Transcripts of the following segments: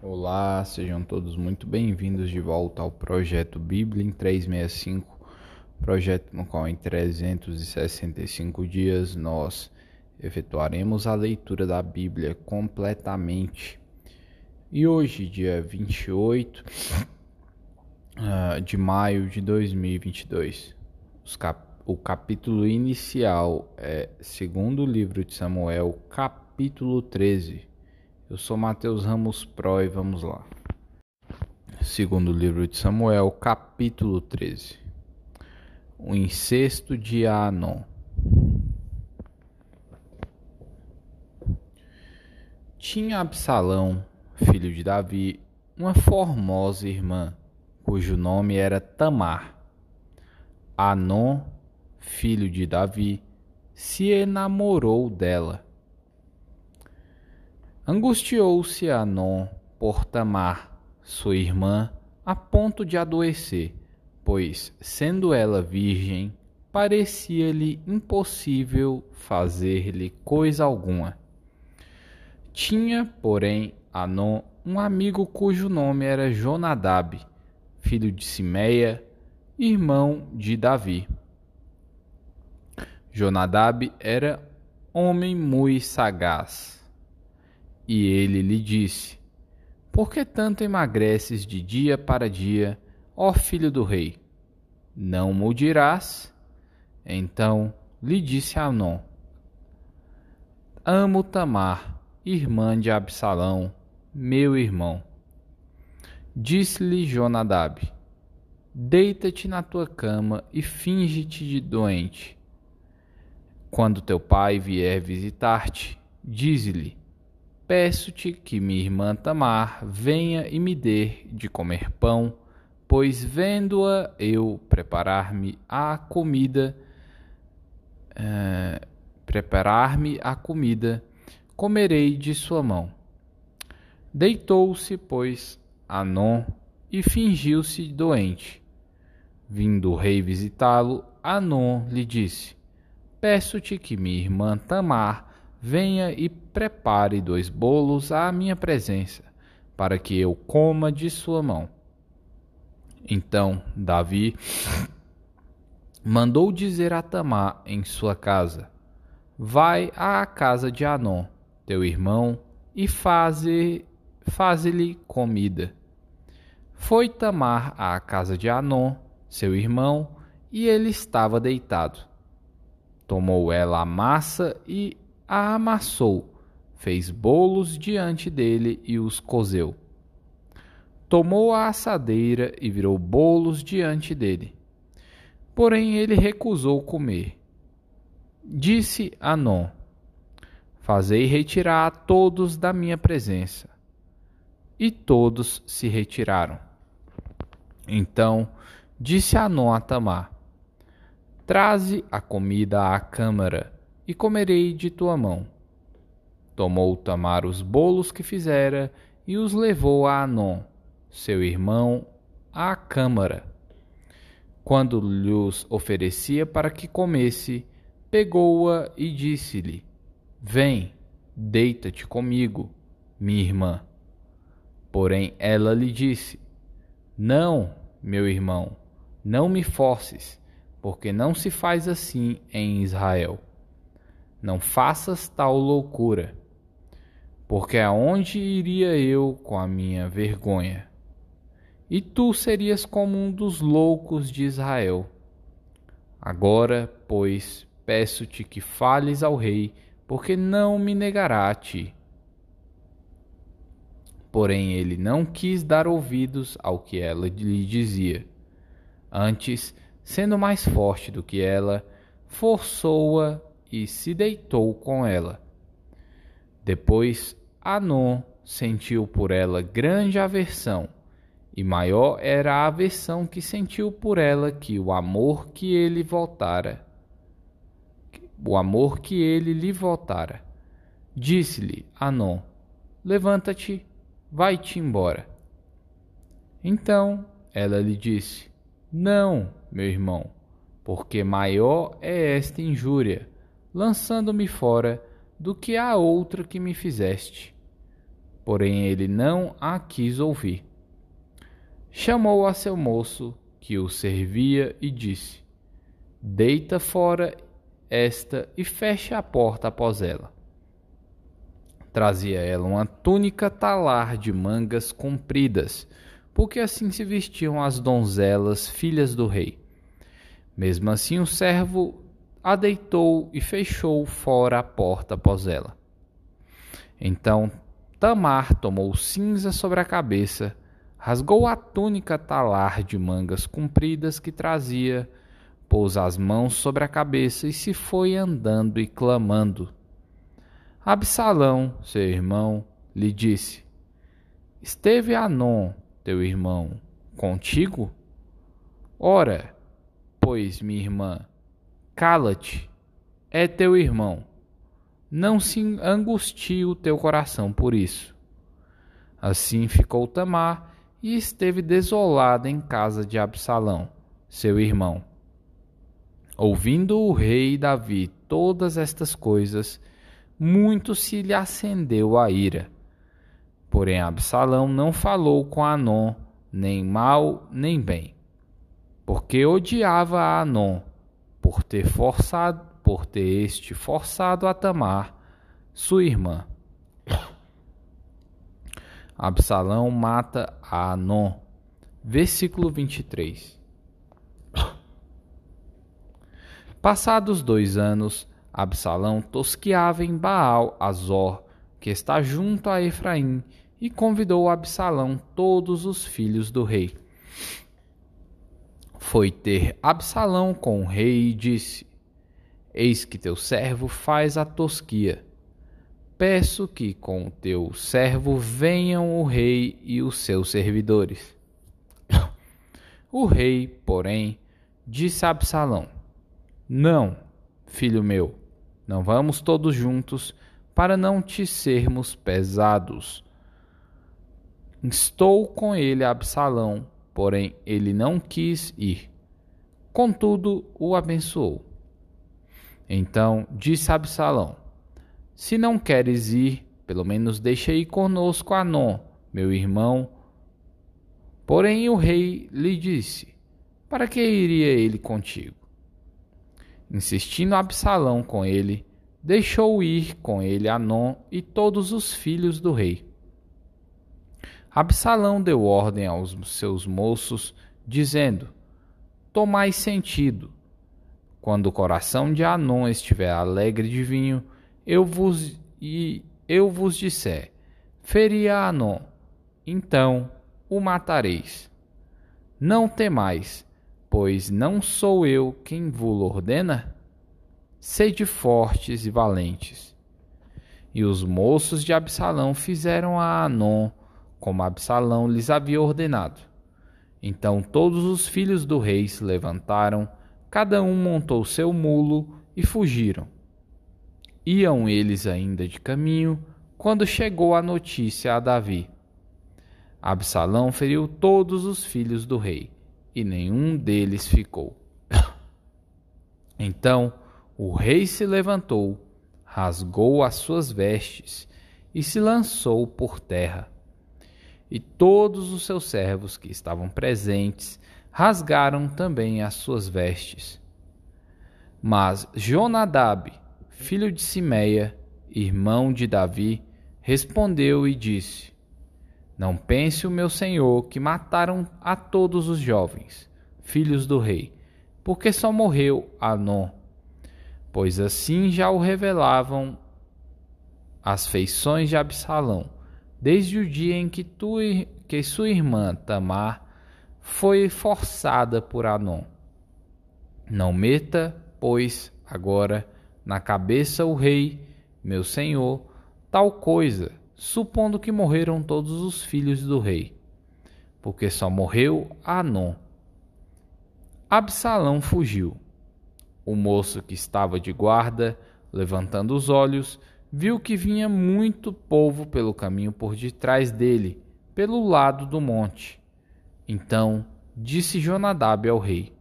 Olá, sejam todos muito bem-vindos de volta ao projeto Bíblia em 365, projeto no qual em 365 dias nós efetuaremos a leitura da Bíblia completamente. E hoje, dia 28 uh, de maio de 2022, cap o capítulo inicial é segundo livro de Samuel, capítulo 13 eu sou Mateus Ramos Pro e vamos lá. Segundo livro de Samuel, capítulo 13. O incesto de Anon. Tinha Absalão, filho de Davi, uma formosa irmã, cujo nome era Tamar. Anon, filho de Davi, se enamorou dela Angustiou-se Anon por Tamar, sua irmã, a ponto de adoecer, pois, sendo ela virgem, parecia-lhe impossível fazer-lhe coisa alguma. Tinha, porém, Anon um amigo cujo nome era Jonadab, filho de Simeia, irmão de Davi. Jonadab era homem muito sagaz e ele lhe disse: Por que tanto emagreces de dia para dia, ó filho do rei? Não mudirás? Então lhe disse Anon: Amo Tamar, irmã de Absalão, meu irmão. Disse-lhe Jonadab: Deita-te na tua cama e finge-te de doente. Quando teu pai vier visitar-te, dize-lhe: Peço-te que minha irmã Tamar venha e me dê de comer pão, pois vendo-a eu preparar-me a comida, uh, preparar-me a comida, comerei de sua mão. Deitou-se, pois, Anon e fingiu-se doente. Vindo o rei visitá-lo, Anon lhe disse: Peço-te que minha irmã Tamar venha e prepare dois bolos à minha presença, para que eu coma de sua mão. Então Davi mandou dizer a Tamar em sua casa: Vai à casa de Anon, teu irmão, e faze faze-lhe comida. Foi Tamar à casa de Anon, seu irmão, e ele estava deitado. Tomou ela a massa e a amassou, fez bolos diante dele e os cozeu. Tomou a assadeira e virou bolos diante dele. Porém ele recusou comer. Disse Anon: Fazei retirar a todos da minha presença. E todos se retiraram. Então disse Anon a Tamar: Traze a comida à câmara e comerei de tua mão. Tomou Tamar os bolos que fizera e os levou a Anon, seu irmão, à câmara. Quando lhos oferecia para que comesse, pegou-a e disse-lhe: Vem, deita-te comigo, minha irmã. Porém ela lhe disse: Não, meu irmão, não me forces, porque não se faz assim em Israel. Não faças tal loucura, porque aonde iria eu com a minha vergonha? E tu serias como um dos loucos de Israel. Agora, pois, peço-te que fales ao rei, porque não me negará a ti. Porém, ele não quis dar ouvidos ao que ela lhe dizia. Antes, sendo mais forte do que ela, forçou-a e se deitou com ela. Depois Anon sentiu por ela grande aversão, e maior era a aversão que sentiu por ela que o amor que ele voltara. O amor que ele lhe voltara. Disse-lhe Anon: Levanta-te, vai-te embora. Então ela lhe disse: Não, meu irmão, porque maior é esta injúria lançando-me fora do que a outra que me fizeste. porém ele não a quis ouvir. Chamou a seu moço, que o servia, e disse: Deita fora esta e fecha a porta após ela. Trazia ela uma túnica talar de mangas compridas, porque assim se vestiam as donzelas filhas do rei. Mesmo assim, o servo a deitou e fechou fora a porta após ela. Então Tamar tomou cinza sobre a cabeça, rasgou a túnica talar de mangas compridas que trazia, pôs as mãos sobre a cabeça e se foi andando e clamando. Absalão, seu irmão, lhe disse: Esteve Anon, teu irmão, contigo? Ora, pois, minha irmã, cala-te, é teu irmão não se angustie o teu coração por isso. Assim ficou Tamar e esteve desolada em casa de Absalão, seu irmão. Ouvindo o rei Davi todas estas coisas, muito se lhe acendeu a ira. Porém Absalão não falou com Anon, nem mal nem bem, porque odiava a Anon por ter forçado por ter este forçado a Tamar, sua irmã. Absalão mata a Anon. Versículo 23. Passados dois anos, Absalão tosqueava em Baal Azor, que está junto a Efraim, e convidou Absalão todos os filhos do rei. Foi ter Absalão com o rei e disse: Eis que teu servo faz a tosquia. Peço que com o teu servo venham o rei e os seus servidores. O rei, porém, disse a Absalão: Não, filho meu, não vamos todos juntos, para não te sermos pesados. Estou com ele Absalão, porém ele não quis ir. Contudo, o abençoou. Então disse Absalão: Se não queres ir, pelo menos deixa ir conosco Anon, meu irmão. Porém o rei lhe disse: Para que iria ele contigo? Insistindo Absalão com ele, deixou ir com ele Anon e todos os filhos do rei. Absalão deu ordem aos seus moços, dizendo: Tomai sentido, quando o coração de Anon estiver alegre de vinho, eu vos e eu vos disser: feri a Anon, então o matareis. Não temais, pois não sou eu quem vos ordena? Sede fortes e valentes. E os moços de Absalão fizeram a Anon como Absalão lhes havia ordenado. Então todos os filhos do rei se levantaram Cada um montou seu mulo e fugiram. Iam eles ainda de caminho quando chegou a notícia a Davi. Absalão feriu todos os filhos do rei, e nenhum deles ficou. Então o rei se levantou, rasgou as suas vestes e se lançou por terra. E todos os seus servos que estavam presentes rasgaram também as suas vestes. Mas Jonadab, filho de Simeia, irmão de Davi, respondeu e disse: Não pense o meu senhor que mataram a todos os jovens, filhos do rei, porque só morreu Anon. Pois assim já o revelavam as feições de Absalão, desde o dia em que, tu, que sua irmã Tamar foi forçada por Anon. Não meta, pois, agora na cabeça o rei, meu senhor, tal coisa, supondo que morreram todos os filhos do rei, porque só morreu Anon. Absalão fugiu. O moço que estava de guarda, levantando os olhos, viu que vinha muito povo pelo caminho por detrás dele, pelo lado do monte. Então disse Jonadab ao rei: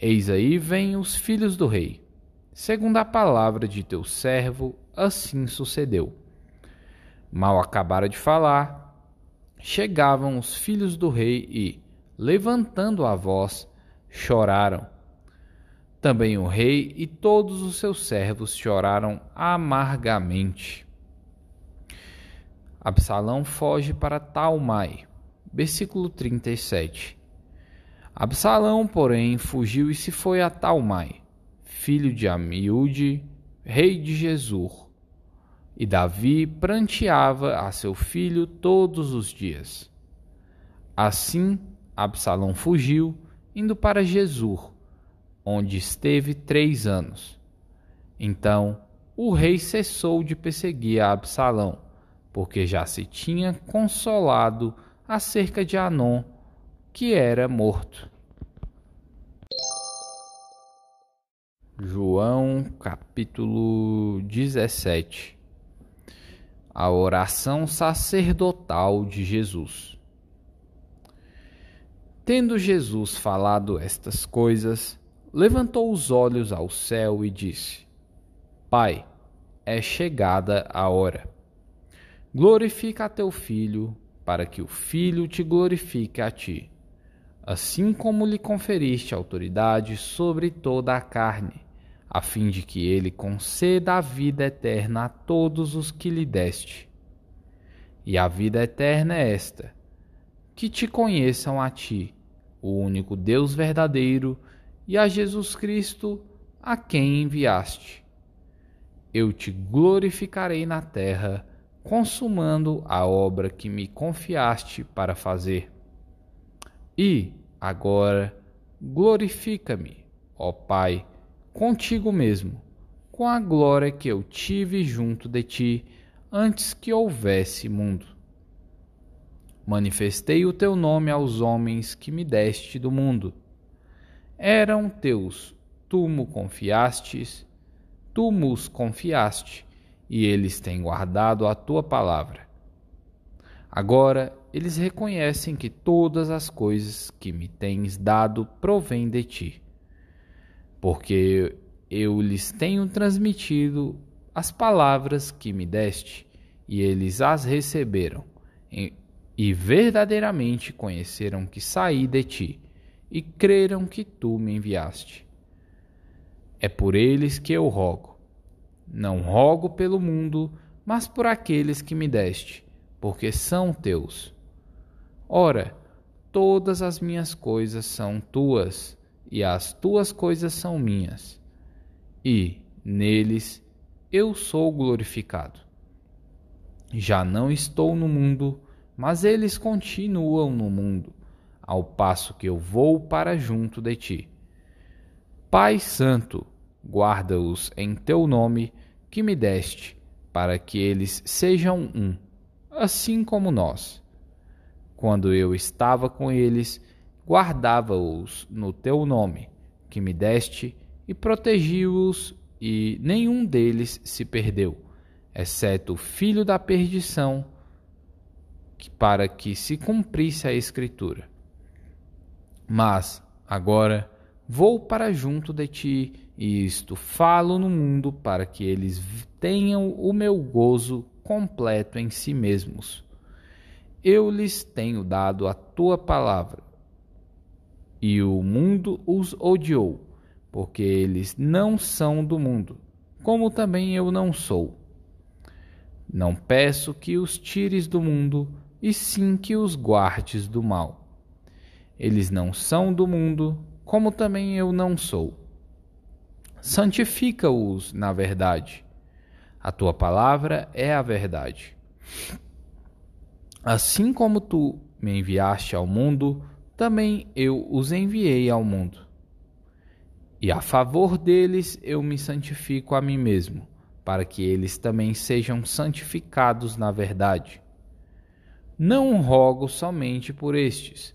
Eis aí vêm os filhos do rei. Segundo a palavra de teu servo, assim sucedeu. Mal acabara de falar, chegavam os filhos do rei e, levantando a voz, choraram. Também o rei e todos os seus servos choraram amargamente. Absalão foge para Talmai. Versículo 37. Absalão, porém, fugiu e se foi a Talmai, filho de Amiúde, rei de Jesur. E Davi pranteava a seu filho todos os dias. Assim, Absalão fugiu, indo para Jesur, onde esteve três anos. Então, o rei cessou de perseguir a Absalão porque já se tinha consolado acerca de Anon, que era morto. João capítulo 17 A oração sacerdotal de Jesus. Tendo Jesus falado estas coisas, levantou os olhos ao céu e disse: Pai, é chegada a hora Glorifica a teu filho, para que o filho te glorifique a ti, assim como lhe conferiste autoridade sobre toda a carne, a fim de que ele conceda a vida eterna a todos os que lhe deste. E a vida eterna é esta: que te conheçam a ti, o único Deus verdadeiro, e a Jesus Cristo, a quem enviaste. Eu te glorificarei na terra consumando a obra que me confiaste para fazer. E, agora, glorifica-me, ó Pai, contigo mesmo, com a glória que eu tive junto de ti antes que houvesse mundo. Manifestei o teu nome aos homens que me deste do mundo. Eram teus, tu me confiastes, tu nos confiaste e eles têm guardado a tua palavra. Agora eles reconhecem que todas as coisas que me tens dado provêm de ti, porque eu lhes tenho transmitido as palavras que me deste, e eles as receberam, e verdadeiramente conheceram que saí de ti, e creram que tu me enviaste. É por eles que eu rogo não rogo pelo mundo, mas por aqueles que me deste, porque são teus. Ora, todas as minhas coisas são tuas, e as tuas coisas são minhas. E, neles, eu sou glorificado. Já não estou no mundo, mas eles continuam no mundo, ao passo que eu vou para junto de ti. Pai Santo, guarda-os em teu nome que me deste, para que eles sejam um, assim como nós. Quando eu estava com eles, guardava-os no teu nome, que me deste, e protegi-os, e nenhum deles se perdeu, exceto o filho da perdição, para que se cumprisse a Escritura. Mas, agora, vou para junto de ti e isto falo no mundo para que eles tenham o meu gozo completo em si mesmos. Eu lhes tenho dado a tua palavra. E o mundo os odiou, porque eles não são do mundo, como também eu não sou. Não peço que os tires do mundo, e sim que os guardes do mal. Eles não são do mundo, como também eu não sou santifica-os na verdade. A tua palavra é a verdade. Assim como tu me enviaste ao mundo, também eu os enviei ao mundo. E a favor deles eu me santifico a mim mesmo, para que eles também sejam santificados na verdade. Não rogo somente por estes,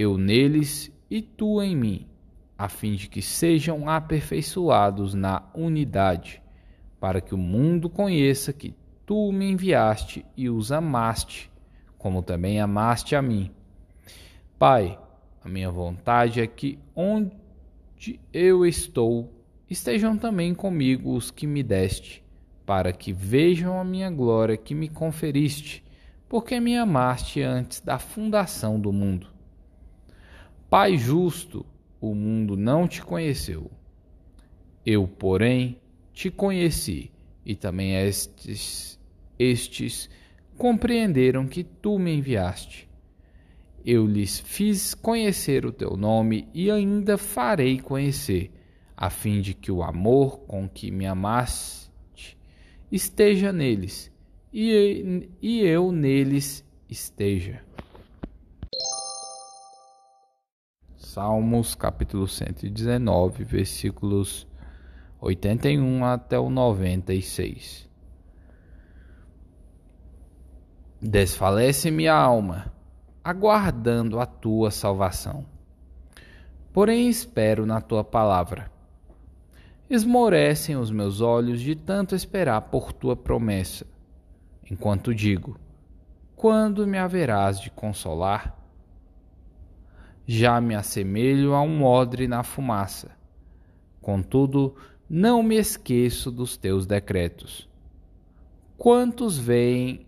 eu neles e tu em mim, a fim de que sejam aperfeiçoados na unidade, para que o mundo conheça que tu me enviaste e os amaste, como também amaste a mim. Pai, a minha vontade é que onde eu estou, estejam também comigo os que me deste, para que vejam a minha glória que me conferiste, porque me amaste antes da fundação do mundo. Pai justo, o mundo não te conheceu. Eu, porém, te conheci, e também estes, estes compreenderam que tu me enviaste. Eu lhes fiz conhecer o teu nome e ainda farei conhecer, a fim de que o amor com que me amaste esteja neles e, e eu neles esteja. Salmos capítulo 119, versículos 81 até o 96. Desfalece minha alma, aguardando a tua salvação. Porém espero na tua palavra. Esmorecem os meus olhos de tanto esperar por tua promessa, enquanto digo: quando me haverás de consolar? Já me assemelho a um odre na fumaça. Contudo, não me esqueço dos teus decretos. Quantos vêm,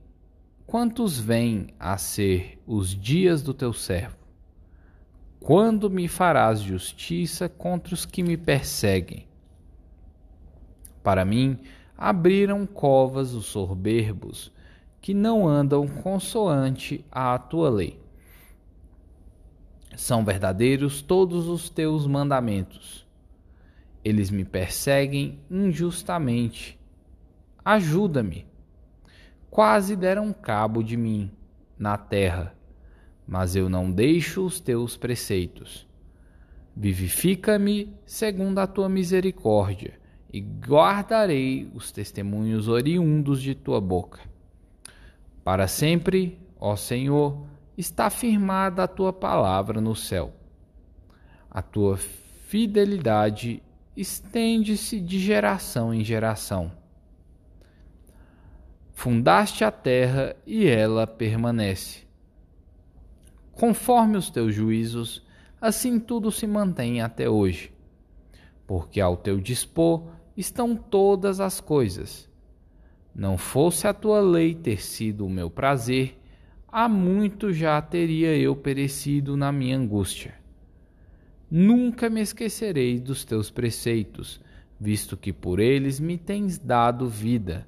quantos vêm a ser os dias do teu servo? Quando me farás justiça contra os que me perseguem? Para mim, abriram covas os soberbos, que não andam consoante à tua lei. São verdadeiros todos os teus mandamentos. Eles me perseguem injustamente. Ajuda-me. Quase deram cabo de mim na terra, mas eu não deixo os teus preceitos. Vivifica-me segundo a tua misericórdia, e guardarei os testemunhos oriundos de tua boca. Para sempre, ó Senhor, está firmada a tua palavra no céu. A tua fidelidade estende-se de geração em geração. Fundaste a terra e ela permanece. Conforme os teus juízos, assim tudo se mantém até hoje. Porque ao teu dispor estão todas as coisas. Não fosse a tua lei ter sido o meu prazer, há muito já teria eu perecido na minha angústia. Nunca me esquecerei dos teus preceitos, visto que por eles me tens dado vida.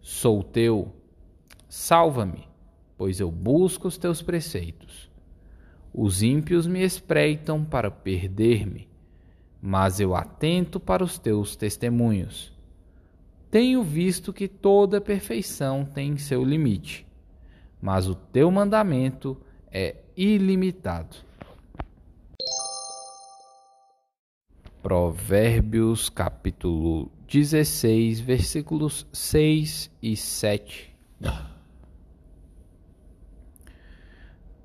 Sou teu, salva-me, pois eu busco os teus preceitos. Os ímpios me espreitam para perder-me, mas eu atento para os teus testemunhos. Tenho visto que toda perfeição tem seu limite mas o teu mandamento é ilimitado. Provérbios capítulo 16, versículos 6 e 7.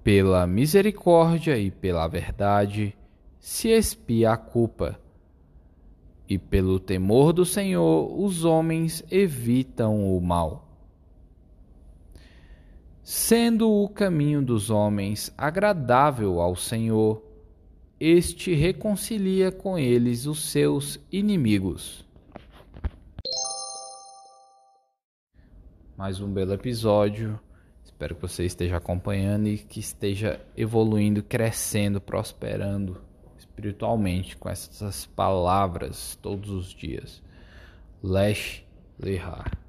Pela misericórdia e pela verdade se expia a culpa, e pelo temor do Senhor os homens evitam o mal sendo o caminho dos homens agradável ao Senhor, este reconcilia com eles os seus inimigos. Mais um belo episódio. Espero que você esteja acompanhando e que esteja evoluindo, crescendo, prosperando espiritualmente com essas palavras todos os dias. Lesh Lehar.